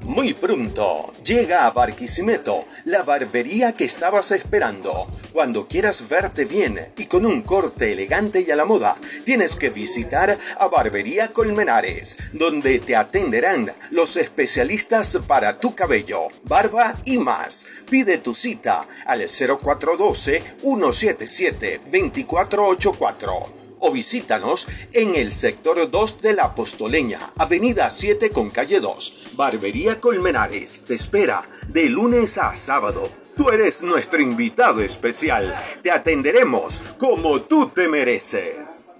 Muy pronto llega a Barquisimeto, la barbería que estabas esperando. Cuando quieras verte bien y con un corte elegante y a la moda, tienes que visitar a Barbería Colmenares, donde te atenderán los especialistas para tu cabello, barba y más. Pide tu cita al 0412 177 2484 o visítanos en el sector 2 de la Apostoleña, Avenida 7 con calle 2. Barbería Colmenares te espera de lunes a sábado. Tú eres nuestro invitado especial. Te atenderemos como tú te mereces.